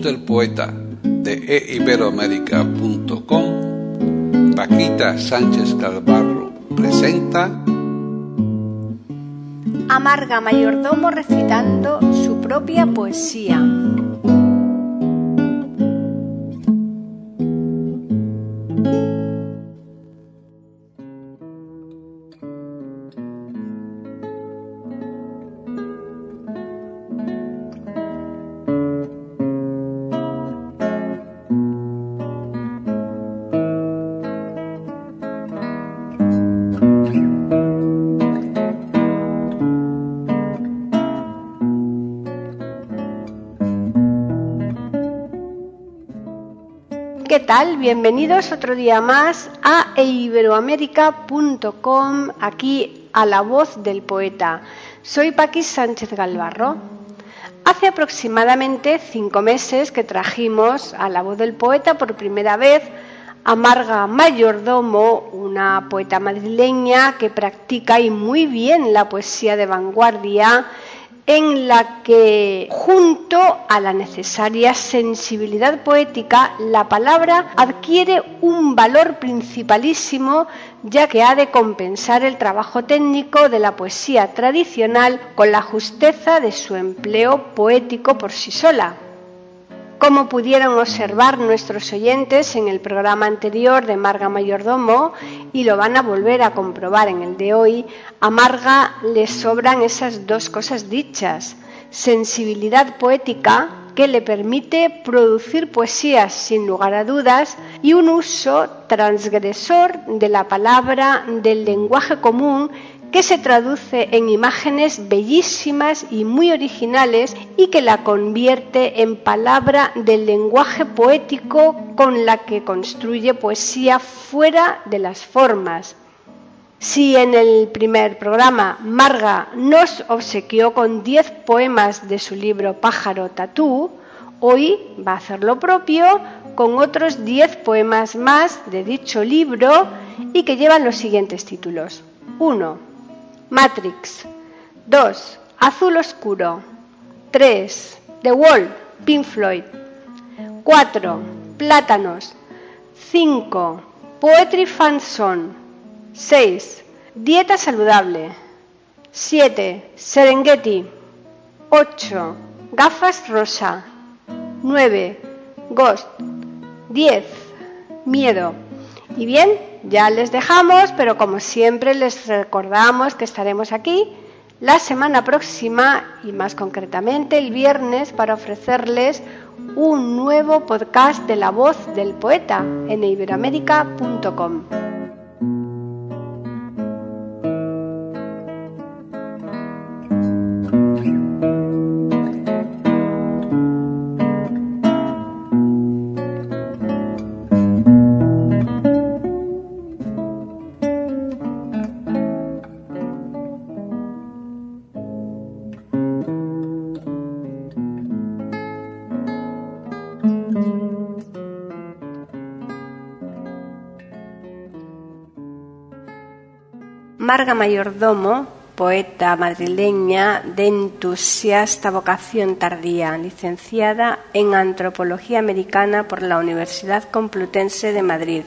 Del poeta de eiberoamérica.com, Paquita Sánchez Calvarro presenta Amarga Mayordomo recitando su propia poesía. Bienvenidos otro día más a iberoamérica.com, aquí a la voz del poeta. Soy Paqui Sánchez Galvarro. Hace aproximadamente cinco meses que trajimos a la voz del poeta por primera vez a Marga Mayordomo, una poeta madrileña que practica y muy bien la poesía de vanguardia en la que, junto a la necesaria sensibilidad poética, la palabra adquiere un valor principalísimo, ya que ha de compensar el trabajo técnico de la poesía tradicional con la justeza de su empleo poético por sí sola. Como pudieron observar nuestros oyentes en el programa anterior de Marga Mayordomo, y lo van a volver a comprobar en el de hoy, a Marga le sobran esas dos cosas dichas, sensibilidad poética, que le permite producir poesías sin lugar a dudas, y un uso transgresor de la palabra, del lenguaje común, que se traduce en imágenes bellísimas y muy originales y que la convierte en palabra del lenguaje poético con la que construye poesía fuera de las formas. Si en el primer programa Marga nos obsequió con 10 poemas de su libro Pájaro Tatú, hoy va a hacer lo propio con otros 10 poemas más de dicho libro y que llevan los siguientes títulos. 1. Matrix. 2. Azul Oscuro. 3. The Wall, Pink Floyd. 4. Plátanos. 5. Poetry Fan Song. 6. Dieta saludable. 7. Serengeti. 8. Gafas rosa. 9. Ghost. 10. Miedo. Y bien, ya les dejamos, pero como siempre les recordamos que estaremos aquí la semana próxima y más concretamente el viernes para ofrecerles un nuevo podcast de la voz del poeta en iberoamérica.com. Marga Mayordomo, poeta madrileña de entusiasta vocación tardía, licenciada en Antropología Americana por la Universidad Complutense de Madrid.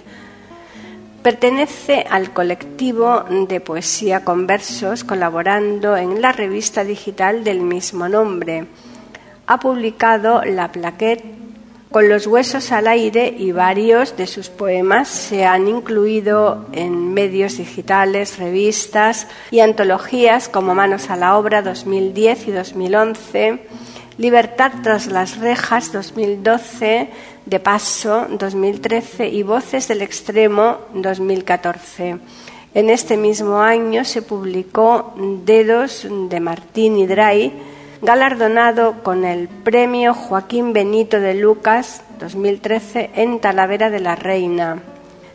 Pertenece al colectivo de poesía con versos, colaborando en la revista digital del mismo nombre. Ha publicado La Plaquette con los huesos al aire y varios de sus poemas se han incluido en medios digitales, revistas y antologías como Manos a la Obra 2010 y 2011, Libertad tras las rejas 2012, De Paso 2013 y Voces del Extremo 2014. En este mismo año se publicó Dedos de Martín Hidray, galardonado con el premio Joaquín Benito de Lucas 2013 en Talavera de la Reina.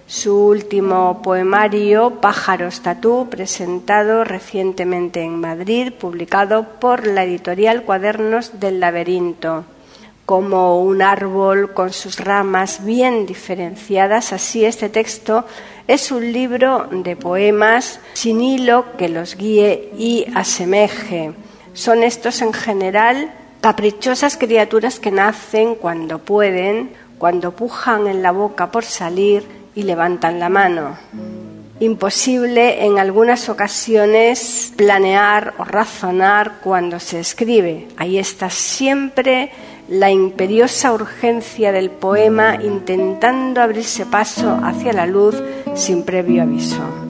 Su último poemario, Pájaros Tatú, presentado recientemente en Madrid, publicado por la editorial Cuadernos del Laberinto como un árbol con sus ramas bien diferenciadas, así este texto es un libro de poemas sin hilo que los guíe y asemeje. Son estos en general caprichosas criaturas que nacen cuando pueden, cuando pujan en la boca por salir y levantan la mano. Imposible en algunas ocasiones planear o razonar cuando se escribe. Ahí está siempre la imperiosa urgencia del poema intentando abrirse paso hacia la luz sin previo aviso.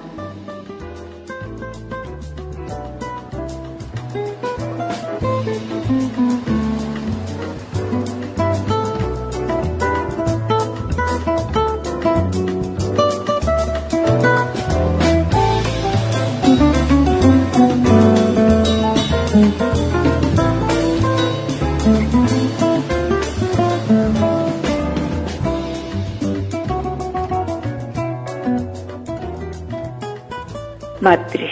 Matriz.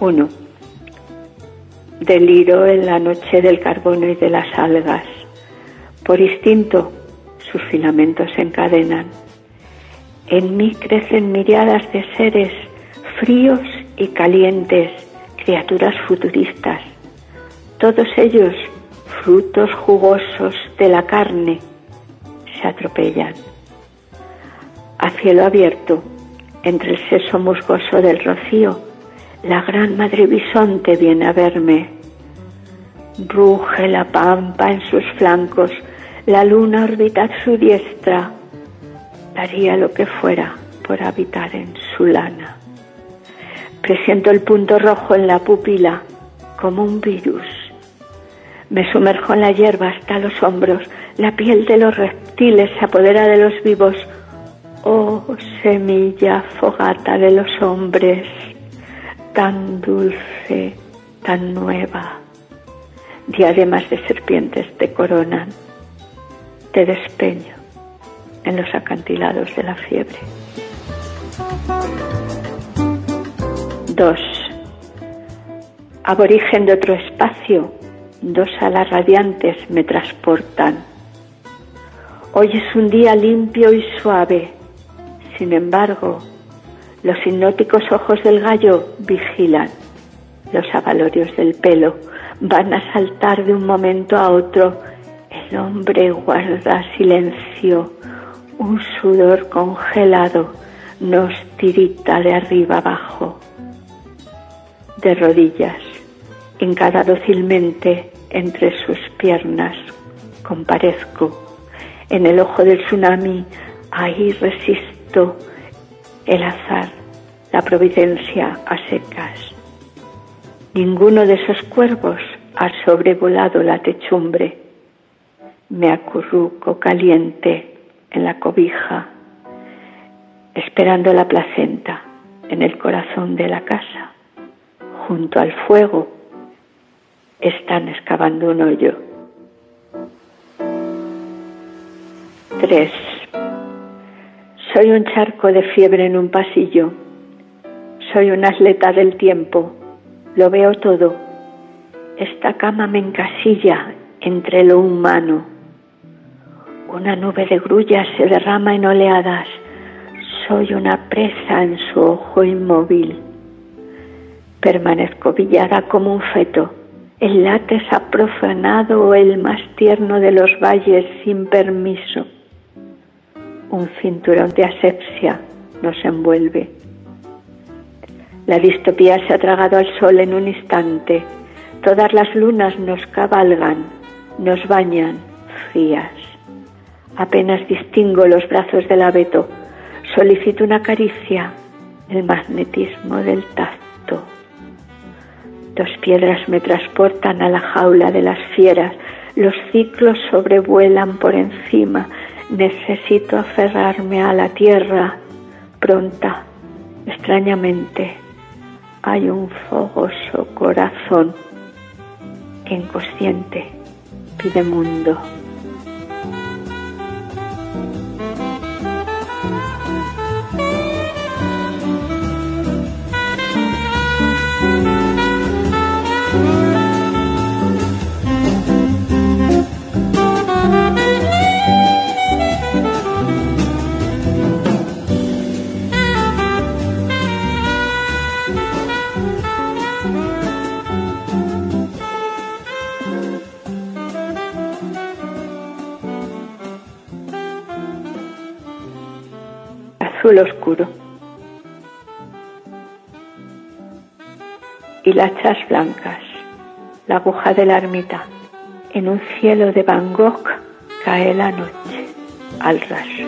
1. Deliro en la noche del carbono y de las algas. Por instinto, sus filamentos se encadenan. En mí crecen miriadas de seres fríos y calientes, criaturas futuristas. Todos ellos, frutos jugosos de la carne, se atropellan a cielo abierto, entre el seso musgoso del rocío, la gran madre bisonte viene a verme. Ruge la pampa en sus flancos, la luna orbita su diestra. Daría lo que fuera por habitar en su lana. Presiento el punto rojo en la pupila como un virus. Me sumerjo en la hierba hasta los hombros, la piel de los reptiles se apodera de los vivos, Oh semilla fogata de los hombres, tan dulce, tan nueva, diademas de serpientes te coronan, te despeño en los acantilados de la fiebre. 2. Aborigen de otro espacio, dos alas radiantes me transportan. Hoy es un día limpio y suave sin embargo, los hipnóticos ojos del gallo vigilan. Los avalorios del pelo van a saltar de un momento a otro. El hombre guarda silencio. Un sudor congelado nos tirita de arriba abajo. De rodillas, hincada dócilmente entre sus piernas, comparezco. En el ojo del tsunami, ahí el azar, la providencia a secas. Ninguno de esos cuervos ha sobrevolado la techumbre. Me acurruco caliente en la cobija, esperando la placenta en el corazón de la casa. Junto al fuego están excavando un hoyo. Tres. Soy un charco de fiebre en un pasillo. Soy un atleta del tiempo. Lo veo todo. Esta cama me encasilla entre lo humano. Una nube de grullas se derrama en oleadas. soy una presa en su ojo inmóvil. Permanezco villada como un feto. El látex ha profanado el más tierno de los valles sin permiso. Un cinturón de asepsia nos envuelve. La distopía se ha tragado al sol en un instante. Todas las lunas nos cabalgan, nos bañan, frías. Apenas distingo los brazos del abeto. Solicito una caricia, el magnetismo del tacto. Dos piedras me transportan a la jaula de las fieras. Los ciclos sobrevuelan por encima. Necesito aferrarme a la tierra. Pronta, extrañamente, hay un fogoso corazón que inconsciente pide mundo. Oscuro. Y las chas blancas, la aguja de la ermita, en un cielo de Gogh cae la noche al raso.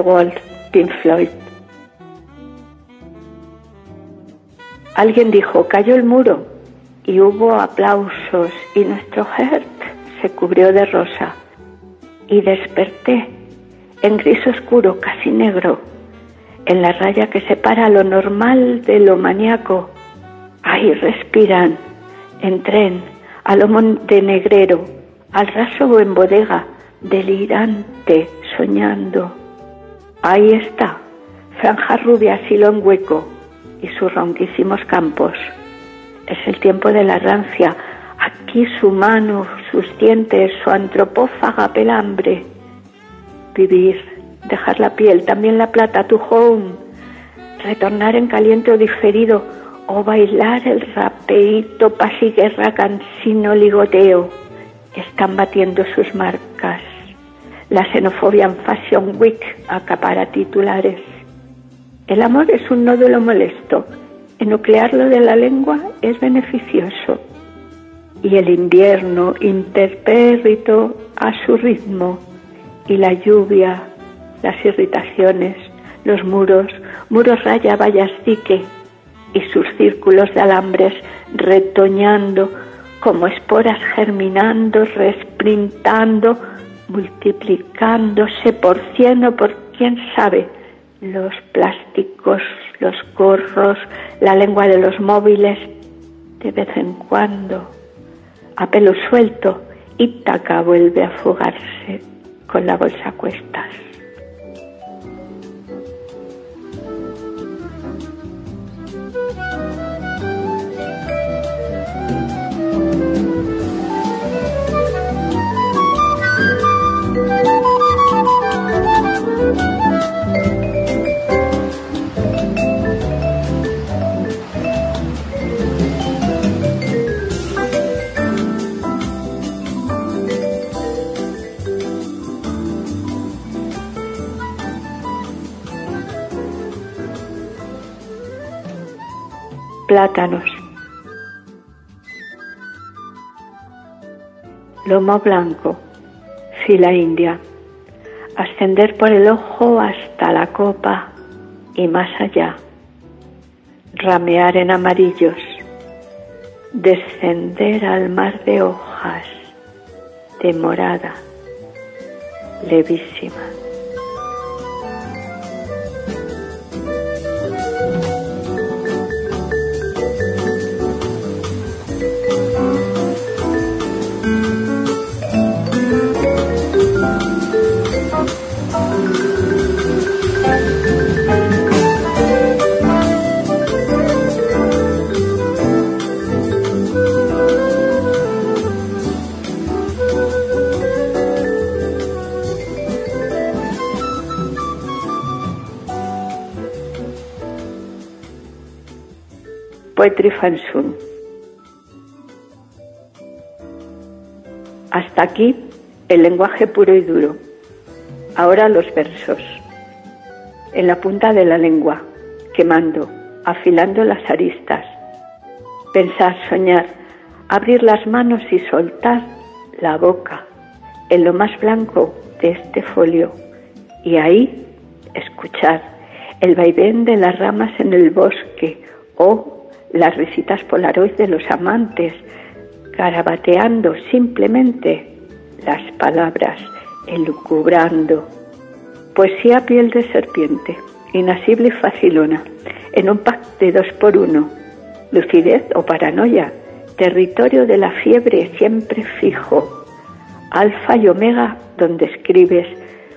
The Wall, Pink Floyd. Alguien dijo, cayó el muro y hubo aplausos y nuestro heart se cubrió de rosa y desperté en gris oscuro, casi negro, en la raya que separa lo normal de lo maníaco. Ahí respiran, en tren, a lo montenegrero, al raso o en bodega, delirante, soñando. Ahí está, franja rubia, silo en hueco y sus ronquísimos campos. Es el tiempo de la rancia. Aquí su mano, sus dientes, su antropófaga pelambre. Vivir, dejar la piel, también la plata, tu home. Retornar en caliente o diferido o bailar el rapeito, paz y guerra, cansino, ligoteo. Están batiendo sus marcas la xenofobia en Fashion Week acapara titulares. El amor es un nódulo molesto. Enuclearlo de la lengua es beneficioso. Y el invierno interpérrito a su ritmo. Y la lluvia, las irritaciones, los muros, muros raya, vallas dique. Y sus círculos de alambres retoñando como esporas germinando, resprintando, multiplicándose por cien o por quién sabe, los plásticos, los gorros, la lengua de los móviles, de vez en cuando, a pelo suelto, Ítaca vuelve a fugarse con la bolsa a cuestas. Plátanos. Lomo blanco, fila india, ascender por el ojo hasta la copa y más allá, ramear en amarillos, descender al mar de hojas, de morada, levísima. Poetry Fansun. Hasta aquí el lenguaje puro y duro. Ahora los versos. En la punta de la lengua, quemando, afilando las aristas. Pensar, soñar, abrir las manos y soltar la boca en lo más blanco de este folio. Y ahí escuchar el vaivén de las ramas en el bosque o las risitas polaroid de los amantes, garabateando simplemente las palabras, elucubrando. Poesía piel de serpiente, inasible y facilona, en un pack de dos por uno, lucidez o paranoia, territorio de la fiebre siempre fijo, alfa y omega donde escribes,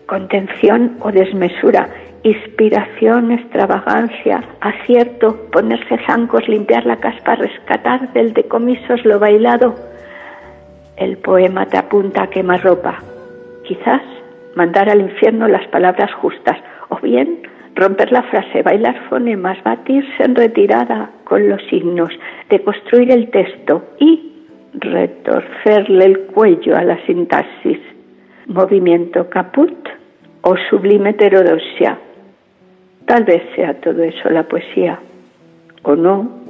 contención o desmesura, inspiración, extravagancia, acierto, ponerse zancos, limpiar la caspa, rescatar del decomisos lo bailado. El poema te apunta a quemar ropa, quizás mandar al infierno las palabras justas, o bien romper la frase, bailar fonemas, batirse en retirada con los signos, deconstruir el texto y retorcerle el cuello a la sintaxis. Movimiento caput o sublime heterodoxia, Tal vez sea todo eso la poesía, o no,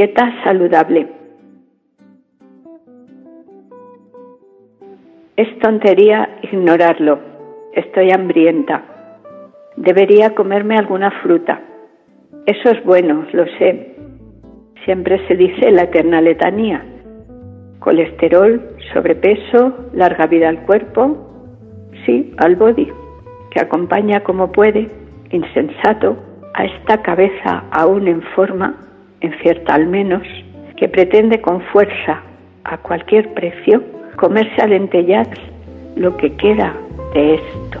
Dieta saludable. Es tontería ignorarlo. Estoy hambrienta. Debería comerme alguna fruta. Eso es bueno, lo sé. Siempre se dice la eterna letanía. Colesterol, sobrepeso, larga vida al cuerpo, sí, al body, que acompaña como puede, insensato, a esta cabeza aún en forma en cierta al menos, que pretende con fuerza, a cualquier precio, comerse a lentellax lo que queda de esto.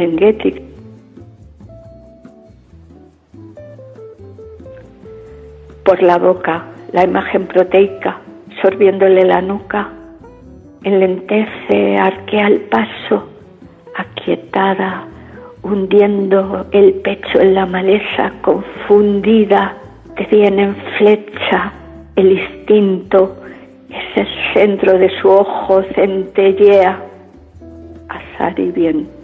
Serengeti. Por la boca, la imagen proteica, sorbiéndole la nuca, enlentece, arquea el paso, aquietada, hundiendo el pecho en la maleza, confundida, te viene en flecha el instinto, es el centro de su ojo centellea, azar y viento.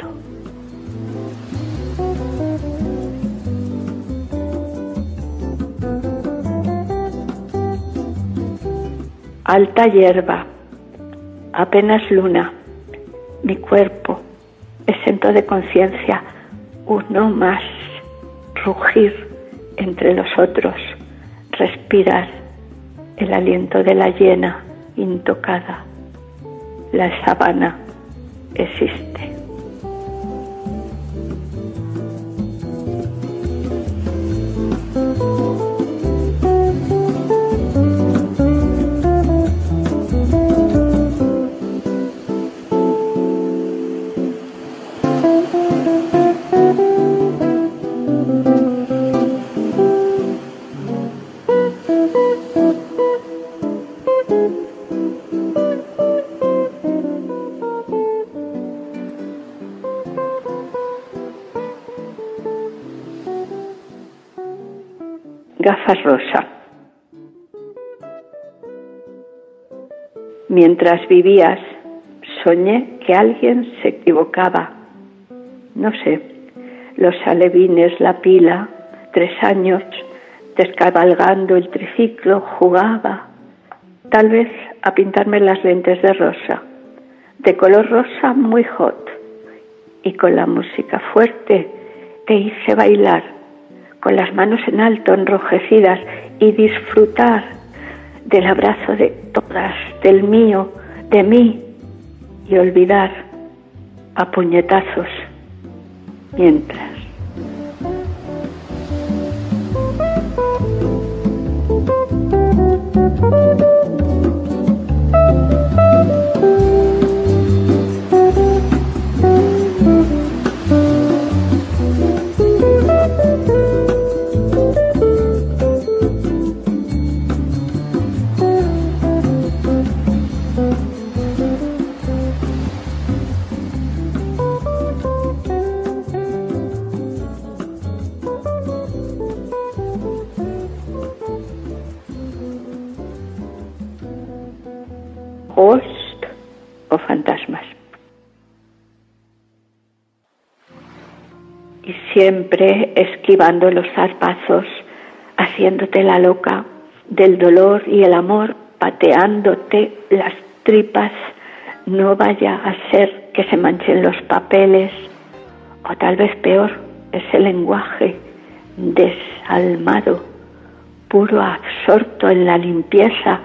Alta hierba, apenas luna, mi cuerpo, exento de conciencia, uno más, rugir entre los otros, respirar el aliento de la hiena intocada. La sabana existe. Rosa. Mientras vivías, soñé que alguien se equivocaba. No sé, los alevines, la pila, tres años, descabalgando el triciclo, jugaba, tal vez a pintarme las lentes de rosa, de color rosa muy hot, y con la música fuerte te hice bailar con las manos en alto, enrojecidas, y disfrutar del abrazo de todas, del mío, de mí, y olvidar a puñetazos mientras siempre esquivando los zarpazos, haciéndote la loca del dolor y el amor, pateándote las tripas, no vaya a ser que se manchen los papeles, o tal vez peor, ese lenguaje desalmado, puro absorto en la limpieza,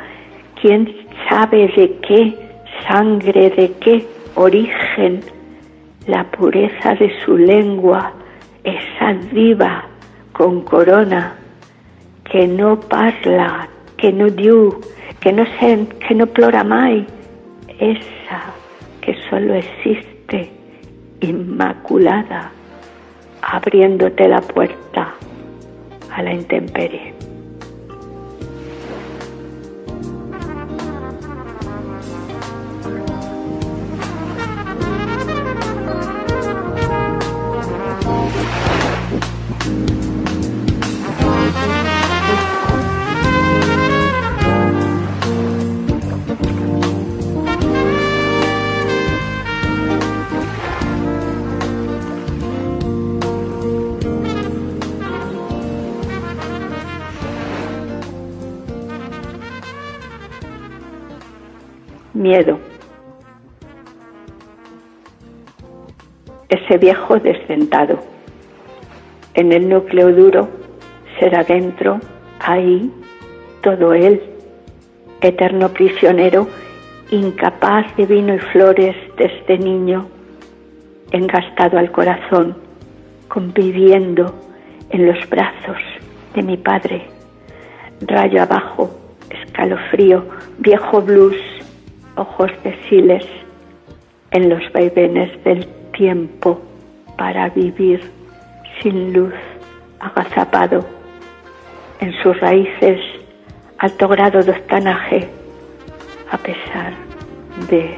quién sabe de qué sangre, de qué origen, la pureza de su lengua, esa viva con corona que no parla, que no diu, que no sent, que no plora mai, esa que solo existe inmaculada, abriéndote la puerta a la intemperie. Miedo. Ese viejo desdentado. En el núcleo duro será dentro, ahí, todo él, eterno prisionero, incapaz de vino y flores desde niño, engastado al corazón, conviviendo en los brazos de mi padre, rayo abajo, escalofrío, viejo blues, ojos de siles en los vaivenes del tiempo para vivir sin luz, agazapado, en sus raíces alto grado de octanaje, a pesar de